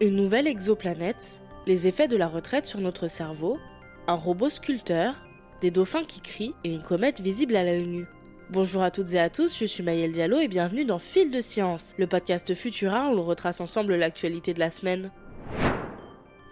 Une nouvelle exoplanète, les effets de la retraite sur notre cerveau, un robot sculpteur, des dauphins qui crient et une comète visible à l'œil nu. Bonjour à toutes et à tous, je suis Maëlle Diallo et bienvenue dans Fil de Science, le podcast Futura où l'on retrace ensemble l'actualité de la semaine.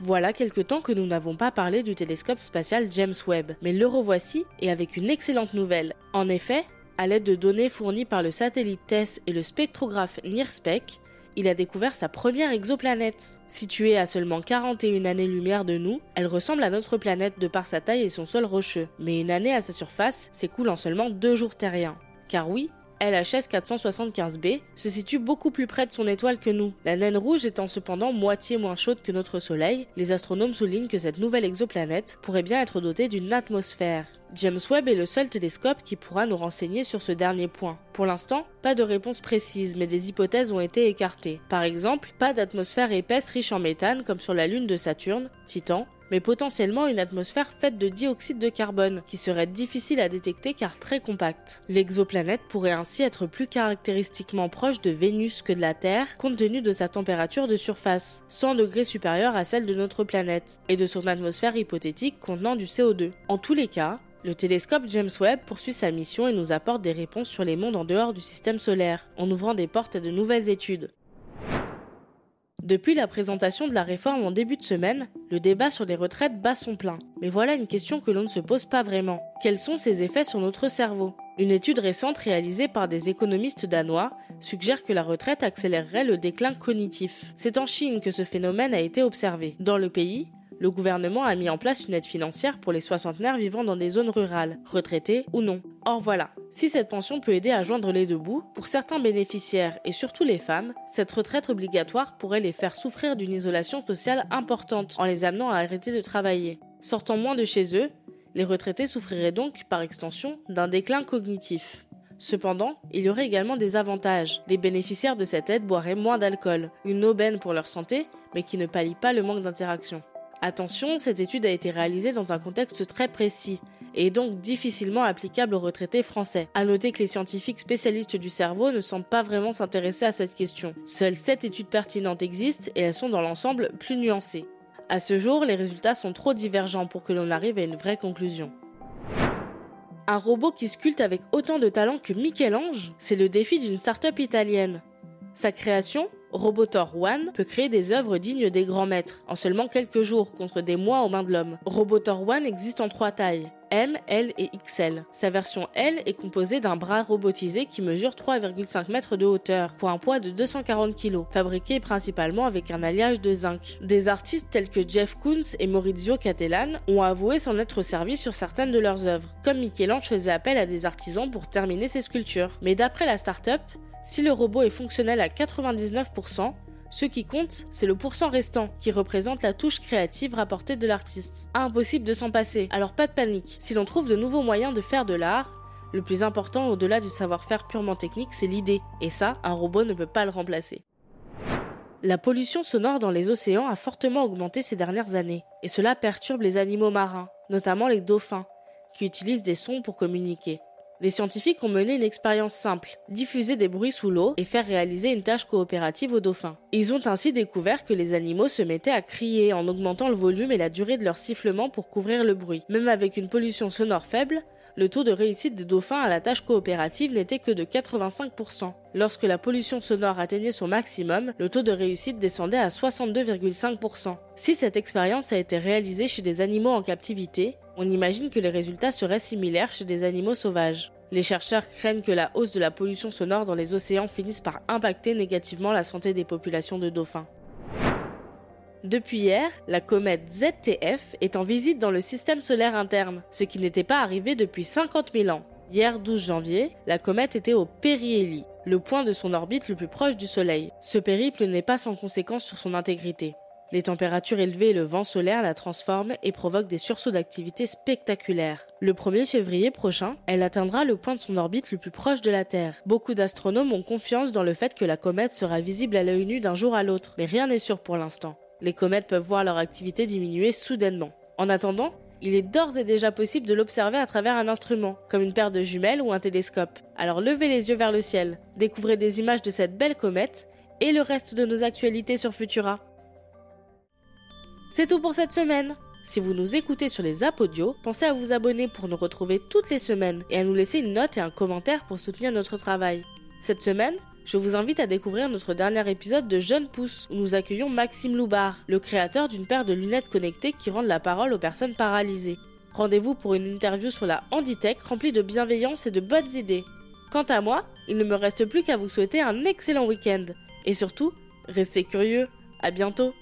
Voilà quelque temps que nous n'avons pas parlé du télescope spatial James Webb, mais le revoici et avec une excellente nouvelle. En effet, à l'aide de données fournies par le satellite TESS et le spectrographe NIRSPEC, il a découvert sa première exoplanète. Située à seulement 41 années-lumière de nous, elle ressemble à notre planète de par sa taille et son sol rocheux. Mais une année à sa surface s'écoule en seulement deux jours terriens. Car oui, LHS 475b se situe beaucoup plus près de son étoile que nous. La naine rouge étant cependant moitié moins chaude que notre Soleil, les astronomes soulignent que cette nouvelle exoplanète pourrait bien être dotée d'une atmosphère. James Webb est le seul télescope qui pourra nous renseigner sur ce dernier point. Pour l'instant, pas de réponse précise, mais des hypothèses ont été écartées. Par exemple, pas d'atmosphère épaisse riche en méthane comme sur la Lune de Saturne, Titan, mais potentiellement une atmosphère faite de dioxyde de carbone, qui serait difficile à détecter car très compacte. L'exoplanète pourrait ainsi être plus caractéristiquement proche de Vénus que de la Terre, compte tenu de sa température de surface, 100 degrés supérieure à celle de notre planète, et de son atmosphère hypothétique contenant du CO2. En tous les cas, le télescope James Webb poursuit sa mission et nous apporte des réponses sur les mondes en dehors du système solaire, en ouvrant des portes à de nouvelles études. Depuis la présentation de la réforme en début de semaine, le débat sur les retraites bat son plein. Mais voilà une question que l'on ne se pose pas vraiment. Quels sont ses effets sur notre cerveau? Une étude récente réalisée par des économistes danois suggère que la retraite accélérerait le déclin cognitif. C'est en Chine que ce phénomène a été observé. Dans le pays, le gouvernement a mis en place une aide financière pour les soixantenaires vivant dans des zones rurales, retraités ou non. Or voilà, si cette pension peut aider à joindre les deux bouts, pour certains bénéficiaires et surtout les femmes, cette retraite obligatoire pourrait les faire souffrir d'une isolation sociale importante en les amenant à arrêter de travailler. Sortant moins de chez eux, les retraités souffriraient donc, par extension, d'un déclin cognitif. Cependant, il y aurait également des avantages. Les bénéficiaires de cette aide boiraient moins d'alcool, une aubaine pour leur santé, mais qui ne pallie pas le manque d'interaction. Attention, cette étude a été réalisée dans un contexte très précis et donc difficilement applicable aux retraités français. À noter que les scientifiques spécialistes du cerveau ne semblent pas vraiment s'intéresser à cette question. Seules 7 études pertinentes existent et elles sont dans l'ensemble plus nuancées. À ce jour, les résultats sont trop divergents pour que l'on arrive à une vraie conclusion. Un robot qui sculpte avec autant de talent que Michel-Ange, c'est le défi d'une start-up italienne. Sa création, Robotor One peut créer des œuvres dignes des grands maîtres en seulement quelques jours contre des mois aux mains de l'homme. Robotor One existe en trois tailles. M, L et XL. Sa version L est composée d'un bras robotisé qui mesure 3,5 mètres de hauteur pour un poids de 240 kg, fabriqué principalement avec un alliage de zinc. Des artistes tels que Jeff Koons et Maurizio Cattelan ont avoué s'en être servis sur certaines de leurs œuvres, comme Michel-Ange faisait appel à des artisans pour terminer ses sculptures. Mais d'après la start-up, si le robot est fonctionnel à 99%, ce qui compte, c'est le pourcent restant, qui représente la touche créative rapportée de l'artiste. Impossible de s'en passer, alors pas de panique. Si l'on trouve de nouveaux moyens de faire de l'art, le plus important au-delà du savoir-faire purement technique, c'est l'idée. Et ça, un robot ne peut pas le remplacer. La pollution sonore dans les océans a fortement augmenté ces dernières années, et cela perturbe les animaux marins, notamment les dauphins, qui utilisent des sons pour communiquer. Les scientifiques ont mené une expérience simple, diffuser des bruits sous l'eau et faire réaliser une tâche coopérative aux dauphins. Ils ont ainsi découvert que les animaux se mettaient à crier en augmentant le volume et la durée de leur sifflement pour couvrir le bruit. Même avec une pollution sonore faible, le taux de réussite des dauphins à la tâche coopérative n'était que de 85%. Lorsque la pollution sonore atteignait son maximum, le taux de réussite descendait à 62,5%. Si cette expérience a été réalisée chez des animaux en captivité, on imagine que les résultats seraient similaires chez des animaux sauvages. Les chercheurs craignent que la hausse de la pollution sonore dans les océans finisse par impacter négativement la santé des populations de dauphins. Depuis hier, la comète ZTF est en visite dans le système solaire interne, ce qui n'était pas arrivé depuis 50 000 ans. Hier 12 janvier, la comète était au périhélie, le point de son orbite le plus proche du Soleil. Ce périple n'est pas sans conséquence sur son intégrité. Les températures élevées et le vent solaire la transforment et provoquent des sursauts d'activité spectaculaires. Le 1er février prochain, elle atteindra le point de son orbite le plus proche de la Terre. Beaucoup d'astronomes ont confiance dans le fait que la comète sera visible à l'œil nu d'un jour à l'autre, mais rien n'est sûr pour l'instant. Les comètes peuvent voir leur activité diminuer soudainement. En attendant, il est d'ores et déjà possible de l'observer à travers un instrument, comme une paire de jumelles ou un télescope. Alors levez les yeux vers le ciel, découvrez des images de cette belle comète et le reste de nos actualités sur Futura. C'est tout pour cette semaine. Si vous nous écoutez sur les audio, pensez à vous abonner pour nous retrouver toutes les semaines et à nous laisser une note et un commentaire pour soutenir notre travail. Cette semaine, je vous invite à découvrir notre dernier épisode de Jeune Pousse, où nous accueillons Maxime Loubar, le créateur d'une paire de lunettes connectées qui rendent la parole aux personnes paralysées. Rendez-vous pour une interview sur la Handitech remplie de bienveillance et de bonnes idées. Quant à moi, il ne me reste plus qu'à vous souhaiter un excellent week-end. Et surtout, restez curieux. À bientôt